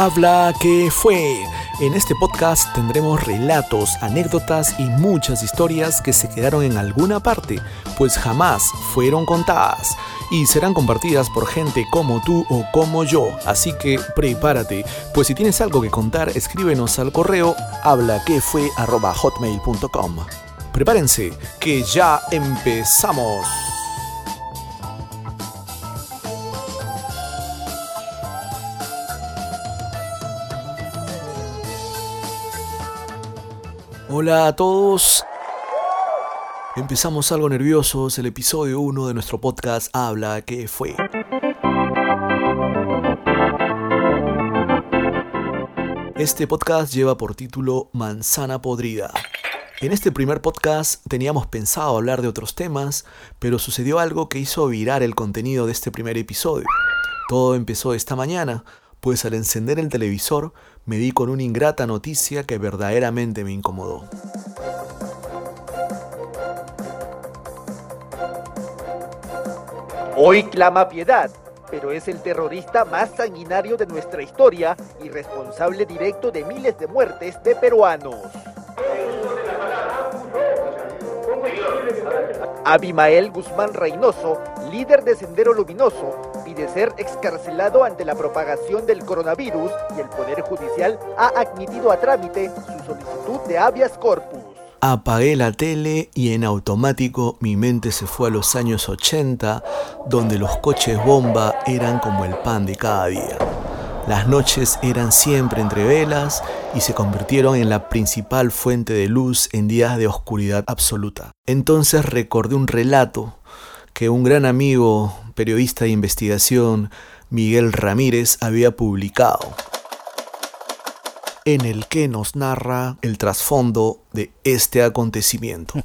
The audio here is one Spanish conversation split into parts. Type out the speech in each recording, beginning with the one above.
Habla que fue. En este podcast tendremos relatos, anécdotas y muchas historias que se quedaron en alguna parte, pues jamás fueron contadas y serán compartidas por gente como tú o como yo. Así que prepárate, pues si tienes algo que contar, escríbenos al correo hablaquefue@hotmail.com. Prepárense, que ya empezamos. Hola a todos. Empezamos algo nerviosos, el episodio 1 de nuestro podcast Habla que fue. Este podcast lleva por título Manzana Podrida. En este primer podcast teníamos pensado hablar de otros temas, pero sucedió algo que hizo virar el contenido de este primer episodio. Todo empezó esta mañana, pues al encender el televisor me di con una ingrata noticia que verdaderamente me incomodó. Hoy clama piedad, pero es el terrorista más sanguinario de nuestra historia y responsable directo de miles de muertes de peruanos. Abimael Guzmán Reynoso, líder de Sendero Luminoso, pide ser excarcelado ante la propagación del coronavirus y el Poder Judicial ha admitido a trámite su solicitud de habeas corpus. Apagué la tele y en automático mi mente se fue a los años 80, donde los coches bomba eran como el pan de cada día. Las noches eran siempre entre velas y se convirtieron en la principal fuente de luz en días de oscuridad absoluta. Entonces recordé un relato que un gran amigo, periodista de investigación, Miguel Ramírez, había publicado en el que nos narra el trasfondo de este acontecimiento.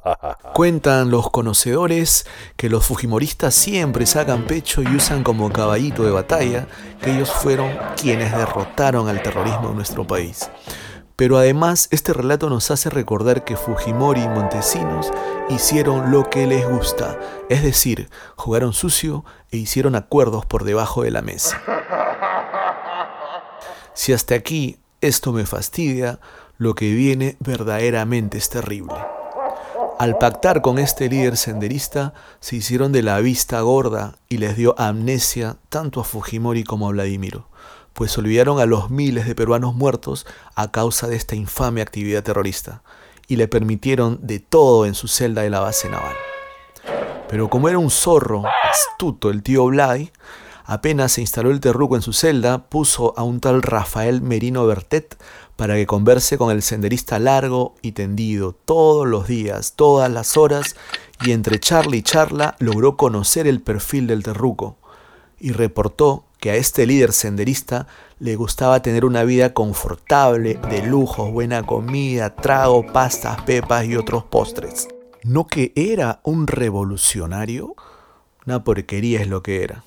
Cuentan los conocedores que los fujimoristas siempre sacan pecho y usan como caballito de batalla que ellos fueron quienes derrotaron al terrorismo en nuestro país. Pero además este relato nos hace recordar que Fujimori y Montesinos hicieron lo que les gusta, es decir, jugaron sucio e hicieron acuerdos por debajo de la mesa. Si hasta aquí esto me fastidia, lo que viene verdaderamente es terrible. Al pactar con este líder senderista, se hicieron de la vista gorda y les dio amnesia tanto a Fujimori como a Vladimiro, pues olvidaron a los miles de peruanos muertos a causa de esta infame actividad terrorista, y le permitieron de todo en su celda de la base naval. Pero como era un zorro astuto el tío Blay, Apenas se instaló el terruco en su celda, puso a un tal Rafael Merino Bertet para que converse con el senderista largo y tendido todos los días, todas las horas, y entre charla y charla logró conocer el perfil del terruco, y reportó que a este líder senderista le gustaba tener una vida confortable, de lujos, buena comida, trago, pastas, pepas y otros postres. ¿No que era un revolucionario? Una porquería es lo que era.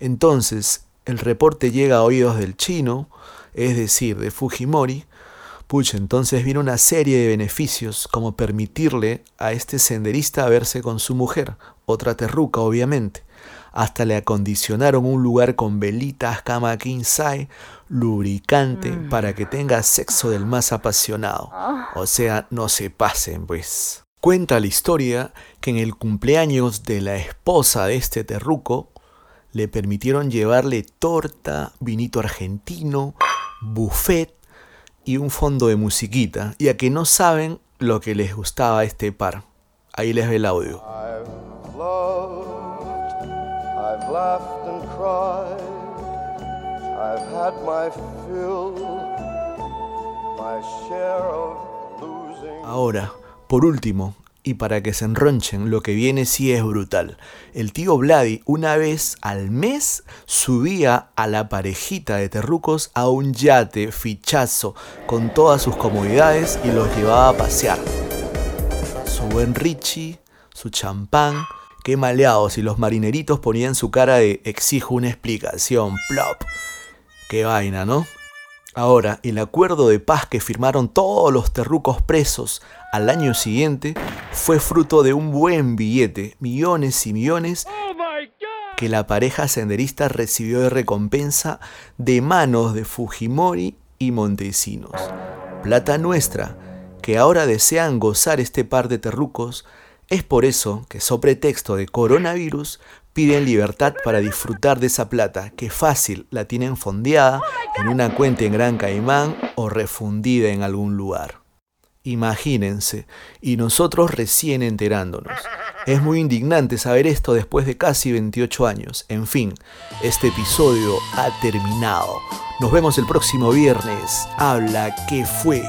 Entonces, el reporte llega a oídos del chino, es decir, de Fujimori. Pucha, entonces viene una serie de beneficios, como permitirle a este senderista verse con su mujer, otra terruca obviamente. Hasta le acondicionaron un lugar con velitas, cama king lubricante, mm. para que tenga sexo del más apasionado. Ah. O sea, no se pasen, pues. Cuenta la historia que en el cumpleaños de la esposa de este terruco, le permitieron llevarle torta, vinito argentino, buffet y un fondo de musiquita, ya que no saben lo que les gustaba a este par. Ahí les ve el audio. Ahora, por último, y para que se enronchen, lo que viene sí es brutal. El tío Vladi una vez al mes subía a la parejita de terrucos a un yate fichazo con todas sus comodidades y los llevaba a pasear. Su buen Richie, su champán, qué maleados y los marineritos ponían su cara de exijo una explicación, plop. Qué vaina, ¿no? Ahora, el acuerdo de paz que firmaron todos los terrucos presos al año siguiente fue fruto de un buen billete, millones y millones, que la pareja senderista recibió de recompensa de manos de Fujimori y Montesinos. Plata nuestra, que ahora desean gozar este par de terrucos, es por eso que, so pretexto de coronavirus, piden libertad para disfrutar de esa plata, que fácil la tienen fondeada en una cuenta en Gran Caimán o refundida en algún lugar. Imagínense, y nosotros recién enterándonos. Es muy indignante saber esto después de casi 28 años. En fin, este episodio ha terminado. Nos vemos el próximo viernes. Habla que fue.